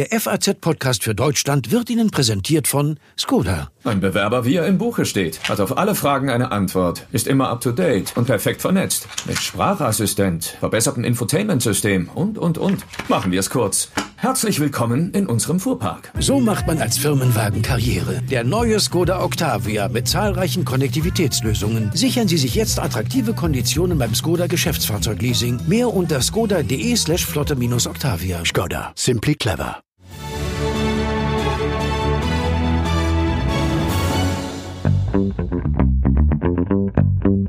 Der FAZ-Podcast für Deutschland wird Ihnen präsentiert von Skoda. Ein Bewerber, wie er im Buche steht, hat auf alle Fragen eine Antwort, ist immer up-to-date und perfekt vernetzt. Mit Sprachassistent, verbessertem Infotainment-System und, und, und. Machen wir es kurz. Herzlich willkommen in unserem Fuhrpark. So macht man als Firmenwagen Karriere. Der neue Skoda Octavia mit zahlreichen Konnektivitätslösungen. Sichern Sie sich jetzt attraktive Konditionen beim Skoda Geschäftsfahrzeugleasing. Mehr unter skoda.de slash flotte-octavia. Skoda. Simply clever. Thank you.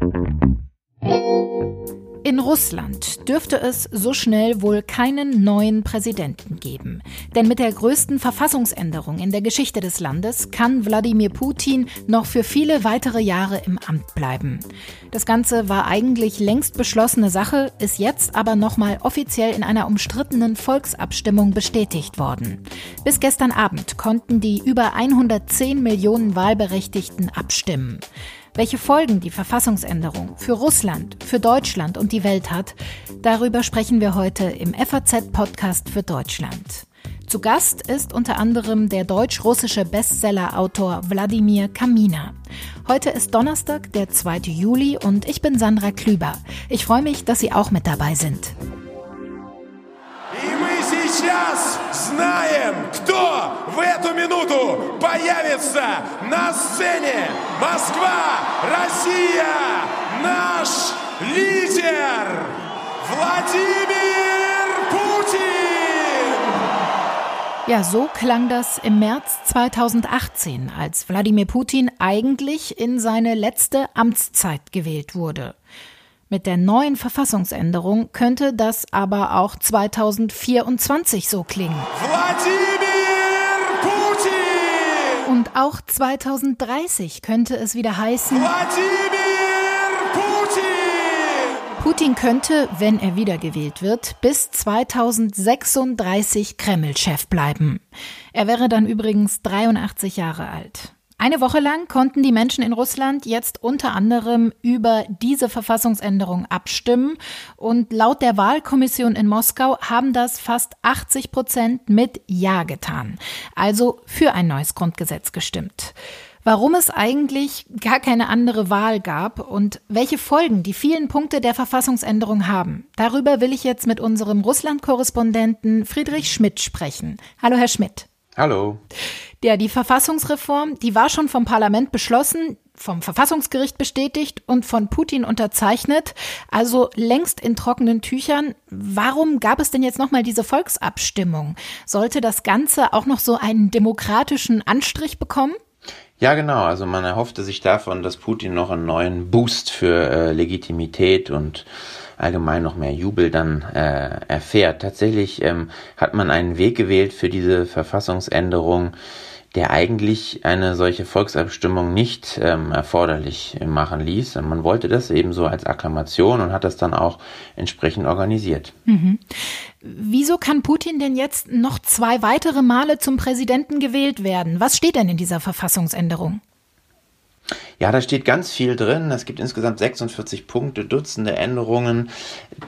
In Russland dürfte es so schnell wohl keinen neuen Präsidenten geben. Denn mit der größten Verfassungsänderung in der Geschichte des Landes kann Wladimir Putin noch für viele weitere Jahre im Amt bleiben. Das Ganze war eigentlich längst beschlossene Sache, ist jetzt aber nochmal offiziell in einer umstrittenen Volksabstimmung bestätigt worden. Bis gestern Abend konnten die über 110 Millionen Wahlberechtigten abstimmen. Welche Folgen die Verfassungsänderung für Russland, für Deutschland und die Welt hat, darüber sprechen wir heute im FAZ-Podcast für Deutschland. Zu Gast ist unter anderem der deutsch-russische Bestseller-Autor Wladimir Kamina. Heute ist Donnerstag, der 2. Juli und ich bin Sandra Klüber. Ich freue mich, dass Sie auch mit dabei sind. сейчас знаем, кто в эту минуту появится на сцене. Москва, Россия, наш лидер Владимир Путин. Ja, so klang das im März 2018, als Wladimir Putin eigentlich in seine letzte Amtszeit gewählt wurde. Mit der neuen Verfassungsänderung könnte das aber auch 2024 so klingen. Wladimir Putin! Und auch 2030 könnte es wieder heißen. Wladimir Putin! Putin könnte, wenn er wiedergewählt wird, bis 2036 Kreml-Chef bleiben. Er wäre dann übrigens 83 Jahre alt. Eine Woche lang konnten die Menschen in Russland jetzt unter anderem über diese Verfassungsänderung abstimmen. Und laut der Wahlkommission in Moskau haben das fast 80 Prozent mit Ja getan. Also für ein neues Grundgesetz gestimmt. Warum es eigentlich gar keine andere Wahl gab und welche Folgen die vielen Punkte der Verfassungsänderung haben, darüber will ich jetzt mit unserem Russland-Korrespondenten Friedrich Schmidt sprechen. Hallo, Herr Schmidt. Hallo. Ja, die Verfassungsreform, die war schon vom Parlament beschlossen, vom Verfassungsgericht bestätigt und von Putin unterzeichnet, also längst in trockenen Tüchern. Warum gab es denn jetzt nochmal diese Volksabstimmung? Sollte das Ganze auch noch so einen demokratischen Anstrich bekommen? Ja, genau. Also man erhoffte sich davon, dass Putin noch einen neuen Boost für äh, Legitimität und allgemein noch mehr Jubel dann äh, erfährt. Tatsächlich ähm, hat man einen Weg gewählt für diese Verfassungsänderung, der eigentlich eine solche Volksabstimmung nicht ähm, erforderlich machen ließ. Man wollte das eben so als Akklamation und hat das dann auch entsprechend organisiert. Mhm. Wieso kann Putin denn jetzt noch zwei weitere Male zum Präsidenten gewählt werden? Was steht denn in dieser Verfassungsänderung? Ja, da steht ganz viel drin. Es gibt insgesamt 46 Punkte, Dutzende Änderungen.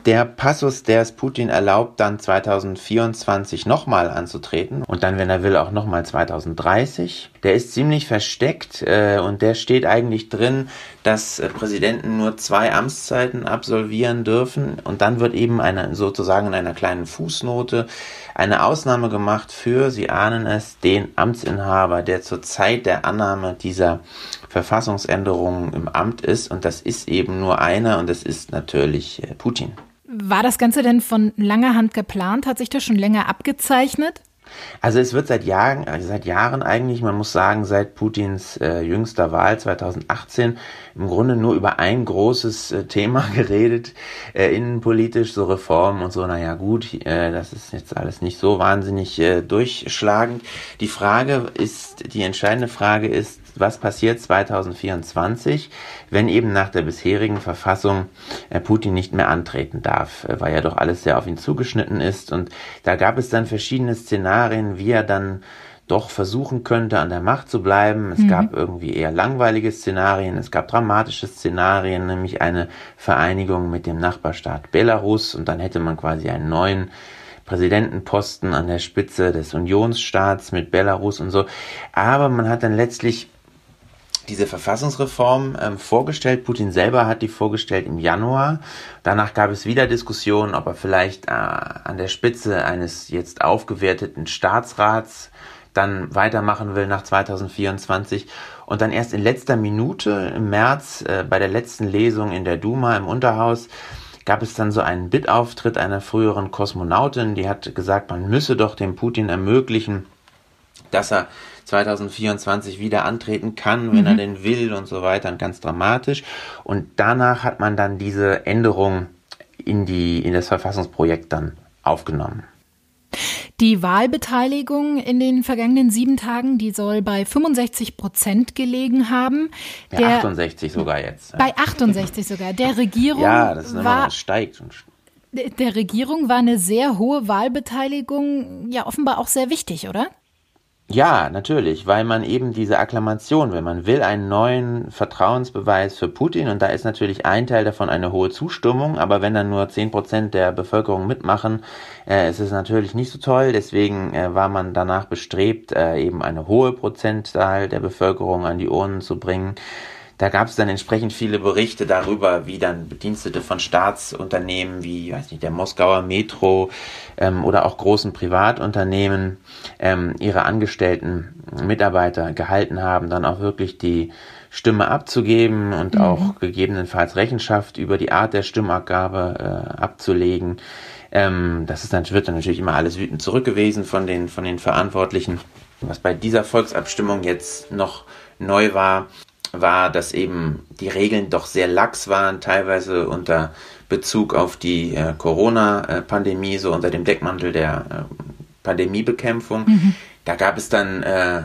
Der Passus, der es Putin erlaubt, dann 2024 nochmal anzutreten und dann, wenn er will, auch nochmal 2030, der ist ziemlich versteckt äh, und der steht eigentlich drin, dass äh, Präsidenten nur zwei Amtszeiten absolvieren dürfen und dann wird eben eine, sozusagen in einer kleinen Fußnote eine Ausnahme gemacht für, Sie ahnen es, den Amtsinhaber, der zur Zeit der Annahme dieser Verfassungsänderungen im Amt ist. Und das ist eben nur einer und das ist natürlich äh, Putin. War das Ganze denn von langer Hand geplant? Hat sich das schon länger abgezeichnet? Also es wird seit Jahren, also seit Jahren eigentlich, man muss sagen, seit Putins äh, jüngster Wahl 2018 im Grunde nur über ein großes äh, Thema geredet, äh, innenpolitisch, so Reformen und so, naja gut, äh, das ist jetzt alles nicht so wahnsinnig äh, durchschlagend. Die Frage ist, die entscheidende Frage ist, was passiert 2024, wenn eben nach der bisherigen Verfassung äh, Putin nicht mehr antreten darf, äh, weil ja doch alles sehr auf ihn zugeschnitten ist. Und da gab es dann verschiedene Szenarien, wie er dann doch versuchen könnte, an der Macht zu bleiben. Es mhm. gab irgendwie eher langweilige Szenarien, es gab dramatische Szenarien, nämlich eine Vereinigung mit dem Nachbarstaat Belarus und dann hätte man quasi einen neuen Präsidentenposten an der Spitze des Unionsstaats mit Belarus und so. Aber man hat dann letztlich diese Verfassungsreform ähm, vorgestellt. Putin selber hat die vorgestellt im Januar. Danach gab es wieder Diskussionen, ob er vielleicht äh, an der Spitze eines jetzt aufgewerteten Staatsrats dann weitermachen will nach 2024 und dann erst in letzter Minute im März äh, bei der letzten Lesung in der Duma im Unterhaus gab es dann so einen Bittauftritt einer früheren Kosmonautin, die hat gesagt, man müsse doch dem Putin ermöglichen, dass er 2024 wieder antreten kann, wenn mhm. er denn will und so weiter, und ganz dramatisch. Und danach hat man dann diese Änderung in die, in das Verfassungsprojekt dann aufgenommen. Die Wahlbeteiligung in den vergangenen sieben Tagen, die soll bei 65 Prozent gelegen haben. Der, der 68 sogar jetzt. Bei 68 sogar. Der Regierung ja, das ist war, steigt. Der Regierung war eine sehr hohe Wahlbeteiligung ja offenbar auch sehr wichtig, oder? Ja, natürlich, weil man eben diese Akklamation will. Man will einen neuen Vertrauensbeweis für Putin und da ist natürlich ein Teil davon eine hohe Zustimmung, aber wenn dann nur zehn Prozent der Bevölkerung mitmachen, äh, ist es natürlich nicht so toll. Deswegen äh, war man danach bestrebt, äh, eben eine hohe Prozentzahl der Bevölkerung an die Urnen zu bringen. Da gab es dann entsprechend viele Berichte darüber, wie dann Bedienstete von Staatsunternehmen wie weiß nicht, der Moskauer Metro ähm, oder auch großen Privatunternehmen ähm, ihre angestellten Mitarbeiter gehalten haben, dann auch wirklich die Stimme abzugeben und mhm. auch gegebenenfalls Rechenschaft über die Art der Stimmabgabe äh, abzulegen. Ähm, das ist dann, wird dann natürlich immer alles wütend zurückgewiesen von den, von den Verantwortlichen. Was bei dieser Volksabstimmung jetzt noch neu war, war, dass eben die Regeln doch sehr lax waren, teilweise unter Bezug auf die äh, Corona-Pandemie, so unter dem Deckmantel der äh, Pandemiebekämpfung. Mhm. Da gab es dann äh,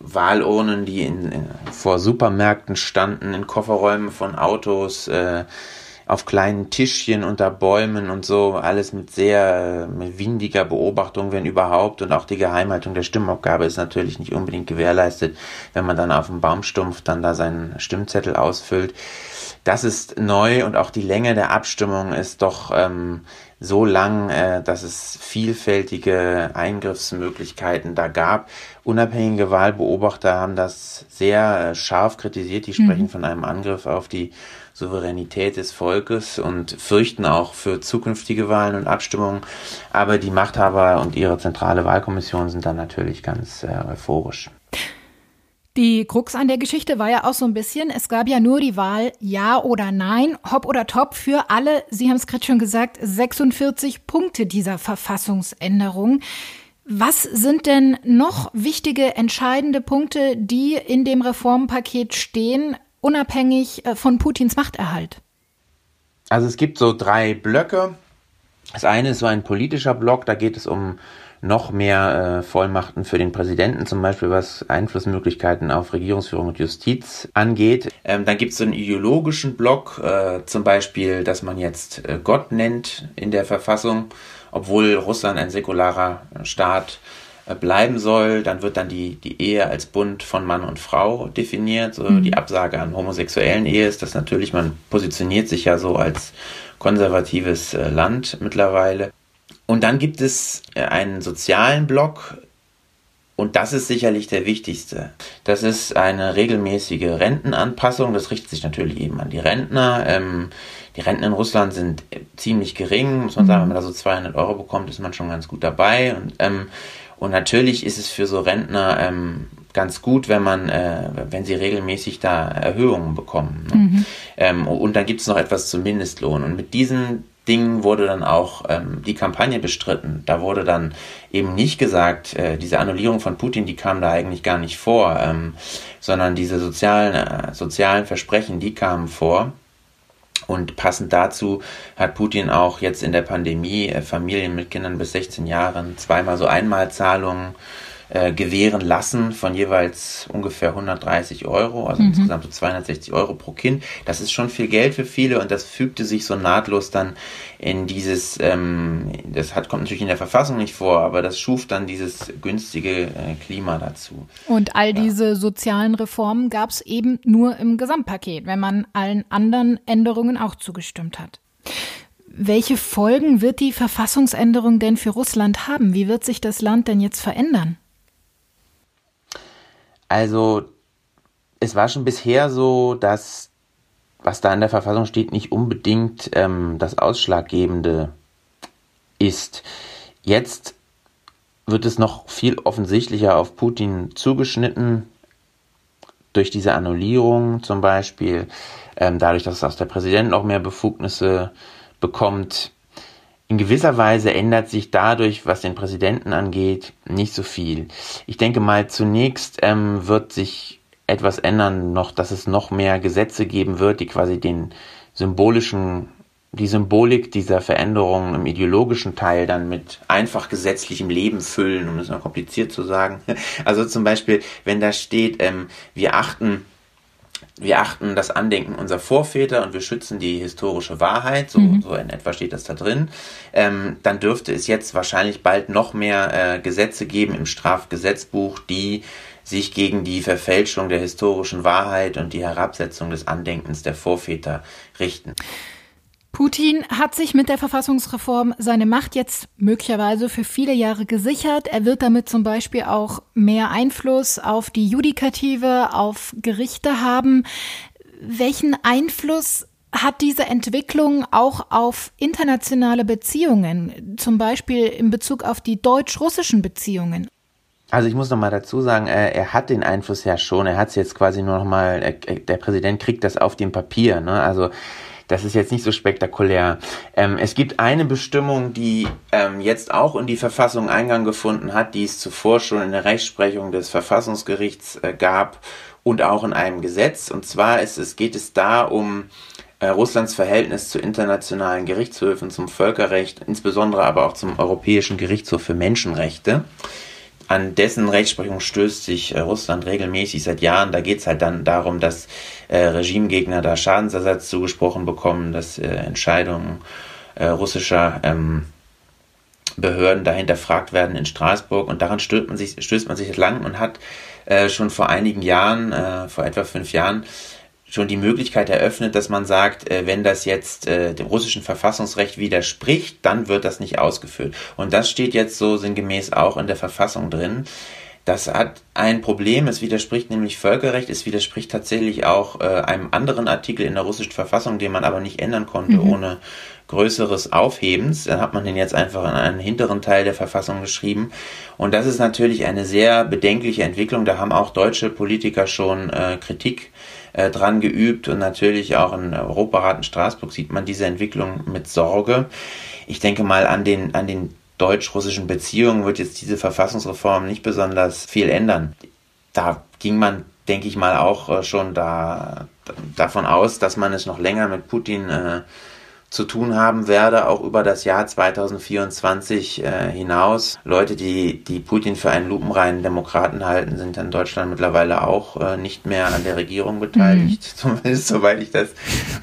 Wahlurnen, die in, in, vor Supermärkten standen, in Kofferräumen von Autos, äh, auf kleinen Tischchen unter Bäumen und so, alles mit sehr mit windiger Beobachtung, wenn überhaupt. Und auch die Geheimhaltung der Stimmabgabe ist natürlich nicht unbedingt gewährleistet, wenn man dann auf dem Baumstumpf dann da seinen Stimmzettel ausfüllt. Das ist neu und auch die Länge der Abstimmung ist doch ähm, so lang, äh, dass es vielfältige Eingriffsmöglichkeiten da gab. Unabhängige Wahlbeobachter haben das sehr äh, scharf kritisiert. Die sprechen mhm. von einem Angriff auf die Souveränität des Volkes und fürchten auch für zukünftige Wahlen und Abstimmungen. Aber die Machthaber und ihre zentrale Wahlkommission sind dann natürlich ganz äh, euphorisch. Die Krux an der Geschichte war ja auch so ein bisschen, es gab ja nur die Wahl Ja oder Nein, Hopp oder Top für alle, Sie haben es gerade schon gesagt, 46 Punkte dieser Verfassungsänderung. Was sind denn noch wichtige, entscheidende Punkte, die in dem Reformpaket stehen, unabhängig äh, von Putins Machterhalt? Also es gibt so drei Blöcke. Das eine ist so ein politischer Block, da geht es um noch mehr äh, Vollmachten für den Präsidenten, zum Beispiel was Einflussmöglichkeiten auf Regierungsführung und Justiz angeht. Ähm, dann gibt es so einen ideologischen Block, äh, zum Beispiel, dass man jetzt äh, Gott nennt in der Verfassung, obwohl Russland ein säkularer Staat äh, bleiben soll. Dann wird dann die, die Ehe als Bund von Mann und Frau definiert. So mhm. Die Absage an homosexuellen Ehe ist das natürlich, man positioniert sich ja so als konservatives äh, Land mittlerweile. Und dann gibt es äh, einen sozialen Block, und das ist sicherlich der wichtigste. Das ist eine regelmäßige Rentenanpassung. Das richtet sich natürlich eben an die Rentner. Ähm, die Renten in Russland sind ziemlich gering, muss man sagen. Wenn man da so 200 Euro bekommt, ist man schon ganz gut dabei. Und ähm, und natürlich ist es für so Rentner ähm, ganz gut, wenn man, äh, wenn sie regelmäßig da Erhöhungen bekommen. Ne? Mhm. Ähm, und dann gibt es noch etwas zum Mindestlohn. Und mit diesen Dingen wurde dann auch ähm, die Kampagne bestritten. Da wurde dann eben nicht gesagt, äh, diese Annullierung von Putin, die kam da eigentlich gar nicht vor, ähm, sondern diese sozialen, äh, sozialen Versprechen, die kamen vor. Und passend dazu hat Putin auch jetzt in der Pandemie äh, Familien mit Kindern bis 16 Jahren zweimal so Einmalzahlungen äh, gewähren lassen von jeweils ungefähr 130 Euro, also mhm. insgesamt so 260 Euro pro Kind. Das ist schon viel Geld für viele und das fügte sich so nahtlos dann in dieses, ähm, das hat, kommt natürlich in der Verfassung nicht vor, aber das schuf dann dieses günstige äh, Klima dazu. Und all ja. diese sozialen Reformen gab es eben nur im Gesamtpaket, wenn man allen anderen Änderungen auch zugestimmt hat. Welche Folgen wird die Verfassungsänderung denn für Russland haben? Wie wird sich das Land denn jetzt verändern? Also es war schon bisher so, dass was da in der Verfassung steht, nicht unbedingt ähm, das Ausschlaggebende ist. Jetzt wird es noch viel offensichtlicher auf Putin zugeschnitten, durch diese Annullierung zum Beispiel, ähm, dadurch, dass auch der Präsident noch mehr Befugnisse bekommt. In gewisser Weise ändert sich dadurch, was den Präsidenten angeht, nicht so viel. Ich denke mal, zunächst ähm, wird sich etwas ändern, noch, dass es noch mehr Gesetze geben wird, die quasi den symbolischen, die Symbolik dieser Veränderungen im ideologischen Teil dann mit einfach gesetzlichem Leben füllen, um es mal kompliziert zu sagen. Also zum Beispiel, wenn da steht, ähm, wir achten wir achten das Andenken unserer Vorväter und wir schützen die historische Wahrheit, so, mhm. so in etwa steht das da drin, ähm, dann dürfte es jetzt wahrscheinlich bald noch mehr äh, Gesetze geben im Strafgesetzbuch, die sich gegen die Verfälschung der historischen Wahrheit und die Herabsetzung des Andenkens der Vorväter richten. Putin hat sich mit der Verfassungsreform seine Macht jetzt möglicherweise für viele Jahre gesichert. Er wird damit zum Beispiel auch mehr Einfluss auf die Judikative, auf Gerichte haben. Welchen Einfluss hat diese Entwicklung auch auf internationale Beziehungen, zum Beispiel in Bezug auf die deutsch-russischen Beziehungen? Also ich muss noch mal dazu sagen, er, er hat den Einfluss ja schon. Er hat es jetzt quasi nur noch mal. der Präsident kriegt das auf dem Papier. Ne? Also das ist jetzt nicht so spektakulär. Ähm, es gibt eine Bestimmung, die ähm, jetzt auch in die Verfassung Eingang gefunden hat, die es zuvor schon in der Rechtsprechung des Verfassungsgerichts äh, gab und auch in einem Gesetz. Und zwar ist es, geht es da um äh, Russlands Verhältnis zu internationalen Gerichtshöfen, zum Völkerrecht, insbesondere aber auch zum Europäischen Gerichtshof für Menschenrechte an dessen Rechtsprechung stößt sich äh, Russland regelmäßig seit Jahren. Da geht es halt dann darum, dass äh, Regimegegner da Schadensersatz zugesprochen bekommen, dass äh, Entscheidungen äh, russischer ähm, Behörden dahinter fragt werden in Straßburg. Und daran stößt man sich, stößt man sich lang und hat äh, schon vor einigen Jahren, vor etwa fünf Jahren, schon die Möglichkeit eröffnet, dass man sagt, äh, wenn das jetzt äh, dem russischen Verfassungsrecht widerspricht, dann wird das nicht ausgeführt. Und das steht jetzt so sinngemäß auch in der Verfassung drin. Das hat ein Problem, es widerspricht nämlich Völkerrecht, es widerspricht tatsächlich auch äh, einem anderen Artikel in der russischen Verfassung, den man aber nicht ändern konnte mhm. ohne größeres Aufhebens. Dann hat man den jetzt einfach in einen hinteren Teil der Verfassung geschrieben. Und das ist natürlich eine sehr bedenkliche Entwicklung. Da haben auch deutsche Politiker schon äh, Kritik äh, dran geübt und natürlich auch in Europarat in Straßburg sieht man diese Entwicklung mit Sorge. Ich denke mal an den, an den deutsch-russischen Beziehungen wird jetzt diese Verfassungsreform nicht besonders viel ändern. Da ging man, denke ich mal, auch äh, schon da, davon aus, dass man es noch länger mit Putin äh, zu tun haben werde, auch über das Jahr 2024 äh, hinaus. Leute, die, die Putin für einen lupenreinen Demokraten halten, sind in Deutschland mittlerweile auch äh, nicht mehr an der Regierung beteiligt, mhm. zumindest soweit ich das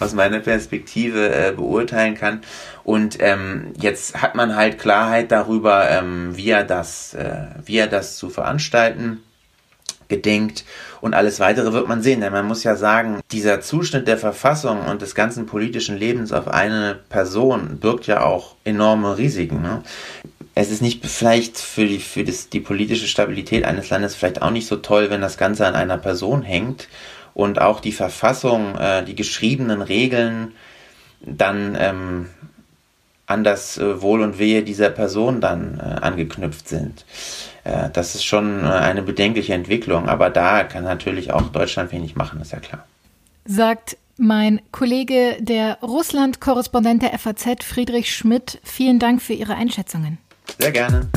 aus meiner Perspektive äh, beurteilen kann. Und ähm, jetzt hat man halt Klarheit darüber, ähm, wie er das, äh, wie er das zu veranstalten gedenkt und alles weitere wird man sehen, denn man muss ja sagen, dieser Zuschnitt der Verfassung und des ganzen politischen Lebens auf eine Person birgt ja auch enorme Risiken. Ne? Es ist nicht vielleicht für, die, für das, die politische Stabilität eines Landes vielleicht auch nicht so toll, wenn das Ganze an einer Person hängt und auch die Verfassung, äh, die geschriebenen Regeln dann ähm, an das äh, Wohl und Wehe dieser Person dann äh, angeknüpft sind. Äh, das ist schon äh, eine bedenkliche Entwicklung, aber da kann natürlich auch Deutschland wenig machen, ist ja klar. Sagt mein Kollege, der Russland-Korrespondent der FAZ, Friedrich Schmidt. Vielen Dank für Ihre Einschätzungen. Sehr gerne.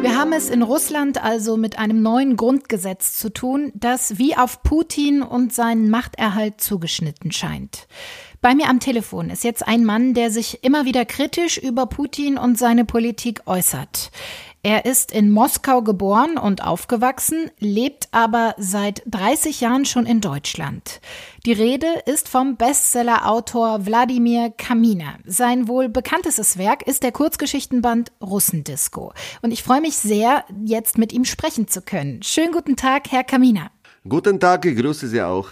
Wir haben es in Russland also mit einem neuen Grundgesetz zu tun, das wie auf Putin und seinen Machterhalt zugeschnitten scheint. Bei mir am Telefon ist jetzt ein Mann, der sich immer wieder kritisch über Putin und seine Politik äußert. Er ist in Moskau geboren und aufgewachsen, lebt aber seit 30 Jahren schon in Deutschland. Die Rede ist vom Bestsellerautor Wladimir Kamina. Sein wohl bekanntestes Werk ist der Kurzgeschichtenband Russendisco. Und ich freue mich sehr, jetzt mit ihm sprechen zu können. Schönen guten Tag, Herr Kamina. Guten Tag, ich grüße Sie auch.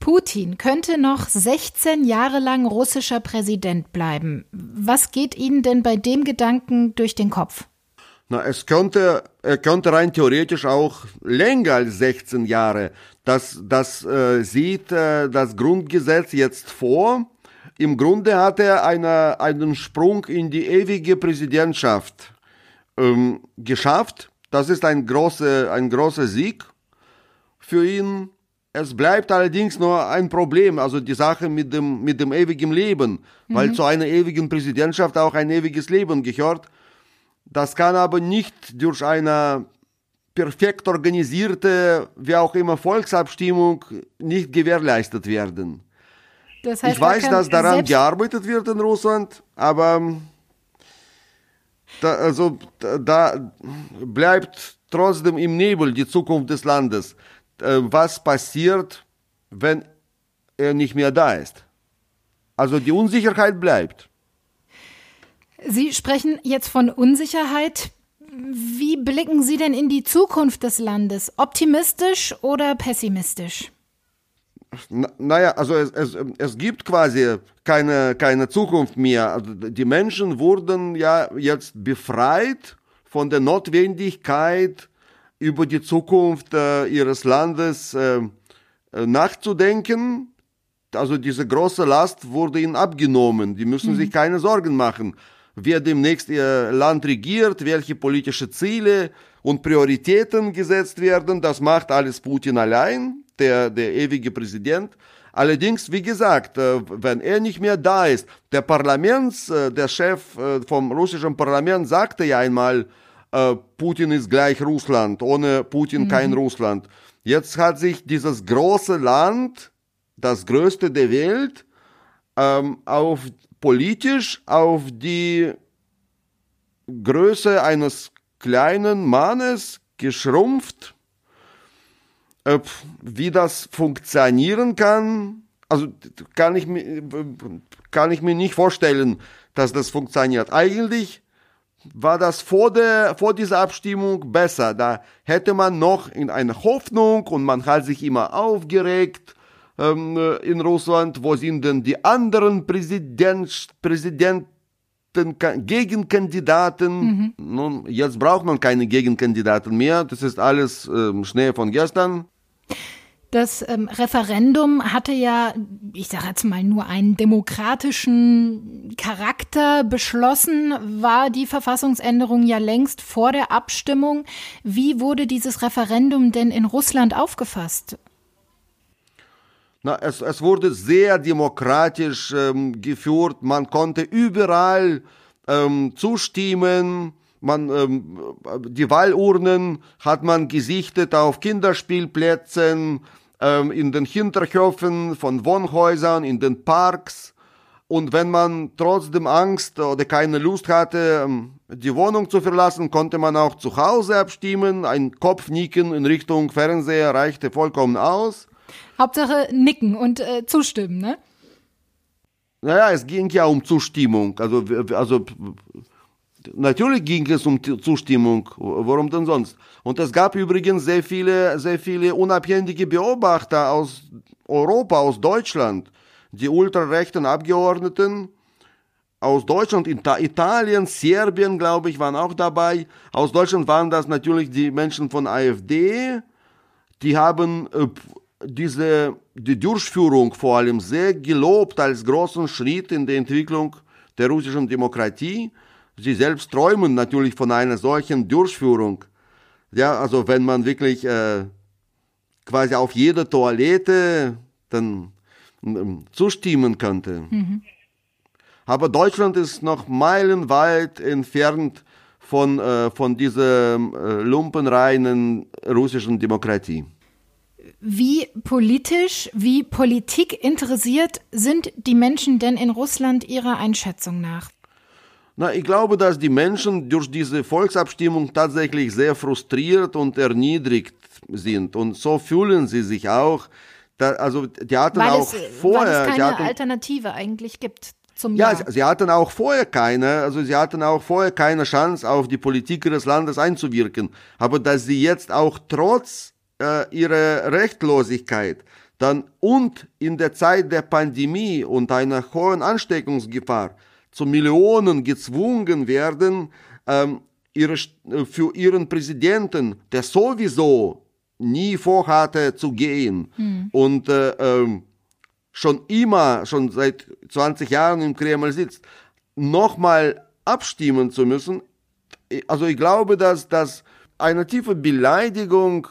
Putin könnte noch 16 Jahre lang russischer Präsident bleiben. Was geht Ihnen denn bei dem Gedanken durch den Kopf? Na, es könnte, er könnte rein theoretisch auch länger als 16 Jahre. Das, das äh, sieht äh, das Grundgesetz jetzt vor. Im Grunde hat er eine, einen Sprung in die ewige Präsidentschaft ähm, geschafft. Das ist ein großer, ein großer Sieg für ihn. Es bleibt allerdings nur ein Problem, also die Sache mit dem, mit dem ewigen Leben, mhm. weil zu einer ewigen Präsidentschaft auch ein ewiges Leben gehört. Das kann aber nicht durch eine perfekt organisierte, wie auch immer, Volksabstimmung nicht gewährleistet werden. Das heißt, ich weiß, dass daran gearbeitet wird in Russland, aber da, also, da bleibt trotzdem im Nebel die Zukunft des Landes. Äh, was passiert, wenn er nicht mehr da ist. Also die Unsicherheit bleibt. Sie sprechen jetzt von Unsicherheit. Wie blicken Sie denn in die Zukunft des Landes? Optimistisch oder pessimistisch? naja, also es, es, es gibt quasi keine, keine Zukunft mehr. Also die Menschen wurden ja jetzt befreit von der Notwendigkeit, über die Zukunft äh, ihres Landes äh, äh, nachzudenken. Also diese große Last wurde ihnen abgenommen. Die müssen mhm. sich keine Sorgen machen, wer demnächst ihr Land regiert, welche politische Ziele und Prioritäten gesetzt werden. Das macht alles Putin allein, der, der ewige Präsident. Allerdings, wie gesagt, äh, wenn er nicht mehr da ist, der Parlaments, äh, der Chef vom russischen Parlament sagte ja einmal, äh, Putin ist gleich Russland, ohne Putin mhm. kein Russland. Jetzt hat sich dieses große Land, das größte der Welt, ähm, auf politisch auf die Größe eines kleinen Mannes geschrumpft. Äh, wie das funktionieren kann, also kann ich, mir, kann ich mir nicht vorstellen, dass das funktioniert. Eigentlich war das vor, der, vor dieser Abstimmung besser. Da hätte man noch in eine Hoffnung und man hat sich immer aufgeregt ähm, in Russland, wo sind denn die anderen Präsident, Präsidenten, Gegenkandidaten. Mhm. Nun, jetzt braucht man keine Gegenkandidaten mehr. Das ist alles ähm, Schnee von gestern. Das ähm, Referendum hatte ja, ich sage jetzt mal, nur einen demokratischen Charakter beschlossen, war die Verfassungsänderung ja längst vor der Abstimmung. Wie wurde dieses Referendum denn in Russland aufgefasst? Na, es, es wurde sehr demokratisch ähm, geführt. Man konnte überall ähm, zustimmen. Man, ähm, die Wahlurnen hat man gesichtet auf Kinderspielplätzen, ähm, in den Hinterhöfen von Wohnhäusern, in den Parks. Und wenn man trotzdem Angst oder keine Lust hatte, ähm, die Wohnung zu verlassen, konnte man auch zu Hause abstimmen. Ein Kopfnicken in Richtung Fernseher reichte vollkommen aus. Hauptsache nicken und äh, zustimmen, ne? Naja, es ging ja um Zustimmung. Also, also Natürlich ging es um Zustimmung, warum denn sonst? Und es gab übrigens sehr viele, sehr viele unabhängige Beobachter aus Europa, aus Deutschland, die ultrarechten Abgeordneten aus Deutschland, Italien, Serbien, glaube ich, waren auch dabei. Aus Deutschland waren das natürlich die Menschen von AfD. Die haben äh, diese, die Durchführung vor allem sehr gelobt als großen Schritt in der Entwicklung der russischen Demokratie. Sie selbst träumen natürlich von einer solchen Durchführung. Ja, also wenn man wirklich äh, quasi auf jeder Toilette dann zustimmen könnte. Mhm. Aber Deutschland ist noch meilenweit entfernt von, äh, von dieser äh, lumpenreinen russischen Demokratie. Wie politisch, wie Politik interessiert sind die Menschen denn in Russland Ihrer Einschätzung nach? Na, ich glaube, dass die Menschen durch diese Volksabstimmung tatsächlich sehr frustriert und erniedrigt sind. Und so fühlen sie sich auch. Da, also, die hatten weil auch es, vorher. Weil es keine hatten, Alternative eigentlich gibt. Zum ja, Jahr. sie hatten auch vorher keine, also sie hatten auch vorher keine Chance, auf die Politik ihres Landes einzuwirken. Aber dass sie jetzt auch trotz äh, ihrer Rechtlosigkeit dann und in der Zeit der Pandemie und einer hohen Ansteckungsgefahr zu Millionen gezwungen werden, ähm, ihre, äh, für ihren Präsidenten, der sowieso nie vorhatte zu gehen mhm. und äh, ähm, schon immer, schon seit 20 Jahren im Kreml sitzt, nochmal abstimmen zu müssen. Also ich glaube, dass das eine tiefe Beleidigung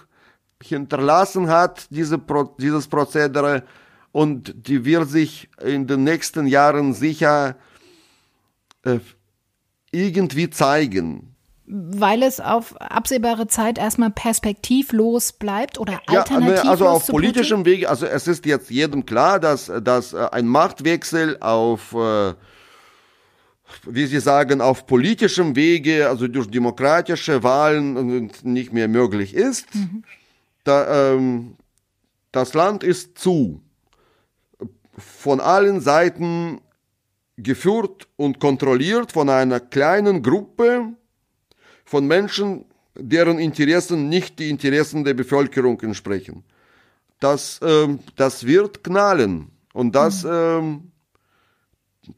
hinterlassen hat, diese Pro dieses Prozedere, und die wird sich in den nächsten Jahren sicher äh, irgendwie zeigen weil es auf absehbare Zeit erstmal perspektivlos bleibt oder alternativlos? Ja, also auf politischem Wege, also es ist jetzt jedem klar, dass, dass äh, ein Machtwechsel auf, äh, wie Sie sagen, auf politischem Wege, also durch demokratische Wahlen nicht mehr möglich ist. Mhm. Da, ähm, das Land ist zu, von allen Seiten geführt und kontrolliert von einer kleinen Gruppe, von Menschen, deren Interessen nicht die Interessen der Bevölkerung entsprechen. Das, ähm, das wird knallen und das mhm. ähm,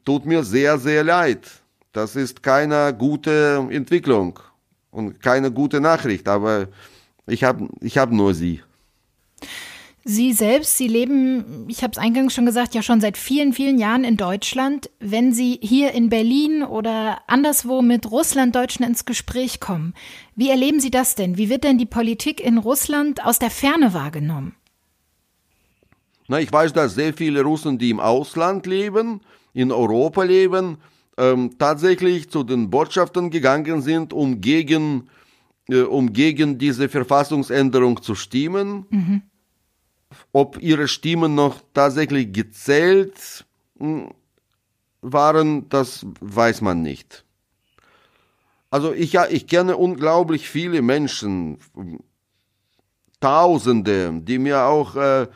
tut mir sehr, sehr leid. Das ist keine gute Entwicklung und keine gute Nachricht, aber ich habe ich hab nur sie. Sie selbst, Sie leben, ich habe es eingangs schon gesagt, ja schon seit vielen, vielen Jahren in Deutschland. Wenn Sie hier in Berlin oder anderswo mit Russlanddeutschen ins Gespräch kommen, wie erleben Sie das denn? Wie wird denn die Politik in Russland aus der Ferne wahrgenommen? Na, ich weiß, dass sehr viele Russen, die im Ausland leben, in Europa leben, ähm, tatsächlich zu den Botschaften gegangen sind, um gegen, äh, um gegen diese Verfassungsänderung zu stimmen. Mhm ob ihre Stimmen noch tatsächlich gezählt hm, waren, das weiß man nicht. Also ich, ja, ich kenne unglaublich viele Menschen, Tausende, die mir auch äh,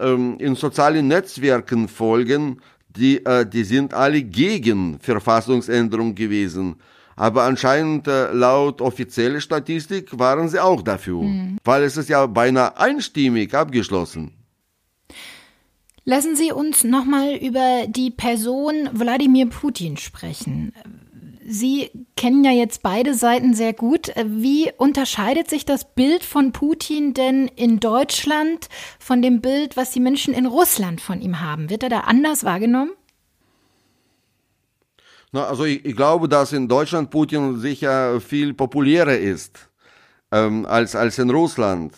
ähm, in sozialen Netzwerken folgen, die, äh, die sind alle gegen Verfassungsänderung gewesen. Aber anscheinend äh, laut offizieller Statistik waren sie auch dafür, mhm. weil es ist ja beinahe einstimmig abgeschlossen. Lassen Sie uns nochmal über die Person Wladimir Putin sprechen. Sie kennen ja jetzt beide Seiten sehr gut. Wie unterscheidet sich das Bild von Putin denn in Deutschland von dem Bild, was die Menschen in Russland von ihm haben? Wird er da anders wahrgenommen? Also ich, ich, glaube, dass in Deutschland Putin sicher viel populärer ist ähm, als, als in Russland.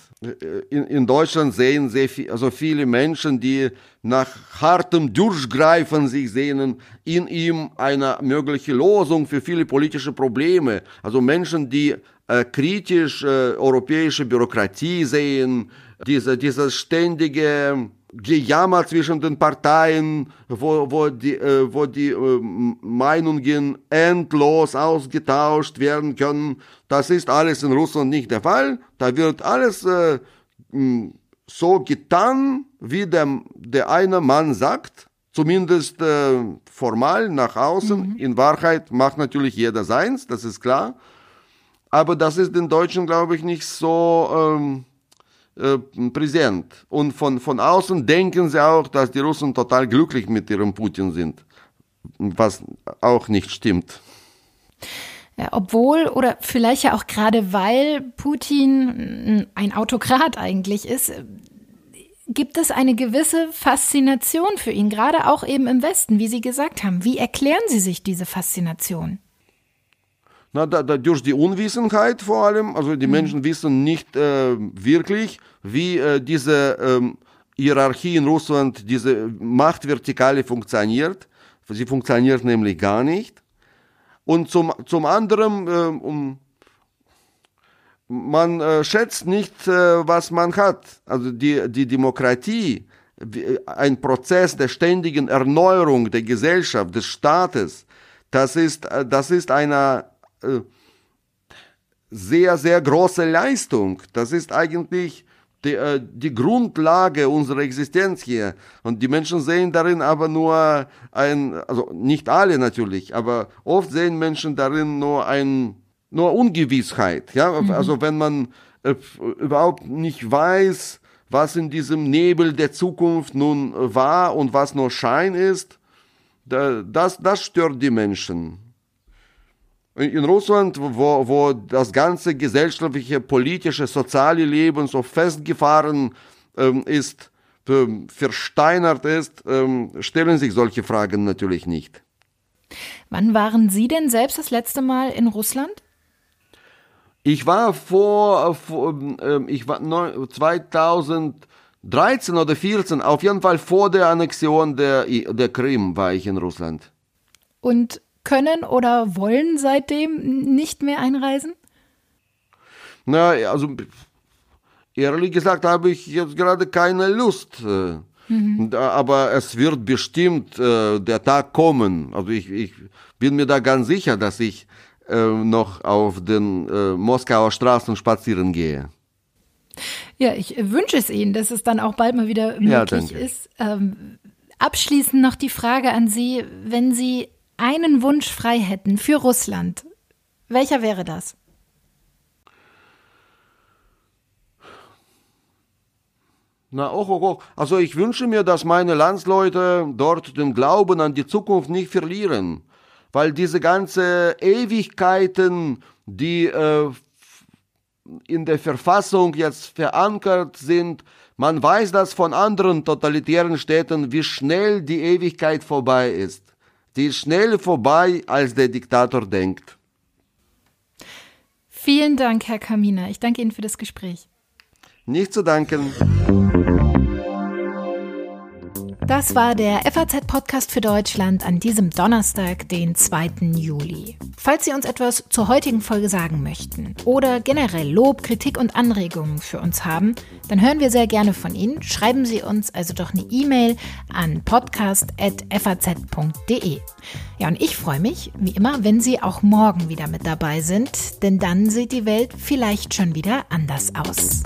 In, in Deutschland sehen sehr viel, also viele Menschen, die nach hartem Durchgreifen sich sehnen, in ihm eine mögliche Lösung für viele politische Probleme. Also Menschen, die äh, kritisch äh, europäische Bürokratie sehen, diese, dieses ständige Gejammer zwischen den Parteien, wo, wo die, äh, wo die äh, Meinungen endlos ausgetauscht werden können. Das ist alles in Russland nicht der Fall. Da wird alles äh, so getan, wie der, der eine Mann sagt. Zumindest äh, formal nach außen. Mhm. In Wahrheit macht natürlich jeder seins, das ist klar. Aber das ist den Deutschen, glaube ich, nicht so... Ähm, äh, präsent. Und von, von außen denken sie auch, dass die Russen total glücklich mit ihrem Putin sind, was auch nicht stimmt. Ja, obwohl oder vielleicht ja auch gerade weil Putin ein Autokrat eigentlich ist, gibt es eine gewisse Faszination für ihn, gerade auch eben im Westen, wie Sie gesagt haben. Wie erklären Sie sich diese Faszination? Na, da, da, durch die Unwissenheit vor allem, also die mhm. Menschen wissen nicht äh, wirklich, wie äh, diese ähm, Hierarchie in Russland, diese Machtvertikale funktioniert. Sie funktioniert nämlich gar nicht. Und zum, zum anderen, äh, um, man äh, schätzt nicht, äh, was man hat. Also die, die Demokratie, ein Prozess der ständigen Erneuerung der Gesellschaft, des Staates, das ist, äh, das ist eine äh, sehr, sehr große Leistung. Das ist eigentlich die, äh, die Grundlage unserer Existenz hier. Und die Menschen sehen darin aber nur ein, also nicht alle natürlich, aber oft sehen Menschen darin nur ein, nur Ungewissheit. Ja, mhm. also wenn man äh, überhaupt nicht weiß, was in diesem Nebel der Zukunft nun war und was nur Schein ist, das, das stört die Menschen. In Russland, wo, wo das ganze gesellschaftliche, politische, soziale Leben so festgefahren ähm, ist, ähm, versteinert ist, ähm, stellen sich solche Fragen natürlich nicht. Wann waren Sie denn selbst das letzte Mal in Russland? Ich war vor, vor äh, ich war 2013 oder 14, auf jeden Fall vor der Annexion der, der Krim war ich in Russland. Und können oder wollen seitdem nicht mehr einreisen? Na, also ehrlich gesagt habe ich jetzt gerade keine Lust. Äh, mhm. Aber es wird bestimmt äh, der Tag kommen. Also ich, ich bin mir da ganz sicher, dass ich äh, noch auf den äh, Moskauer Straßen spazieren gehe. Ja, ich wünsche es Ihnen, dass es dann auch bald mal wieder möglich ja, ist. Ähm, abschließend noch die Frage an Sie, wenn Sie einen Wunsch frei hätten für Russland, welcher wäre das? Na, auch, auch, auch. Also ich wünsche mir, dass meine Landsleute dort den Glauben an die Zukunft nicht verlieren, weil diese ganze Ewigkeiten, die äh, in der Verfassung jetzt verankert sind, man weiß das von anderen totalitären Städten, wie schnell die Ewigkeit vorbei ist. Die ist schneller vorbei, als der Diktator denkt. Vielen Dank, Herr Kaminer. Ich danke Ihnen für das Gespräch. Nicht zu danken. Das war der FAZ-Podcast für Deutschland an diesem Donnerstag, den 2. Juli. Falls Sie uns etwas zur heutigen Folge sagen möchten oder generell Lob, Kritik und Anregungen für uns haben, dann hören wir sehr gerne von Ihnen. Schreiben Sie uns also doch eine E-Mail an podcast.faz.de. Ja, und ich freue mich, wie immer, wenn Sie auch morgen wieder mit dabei sind, denn dann sieht die Welt vielleicht schon wieder anders aus.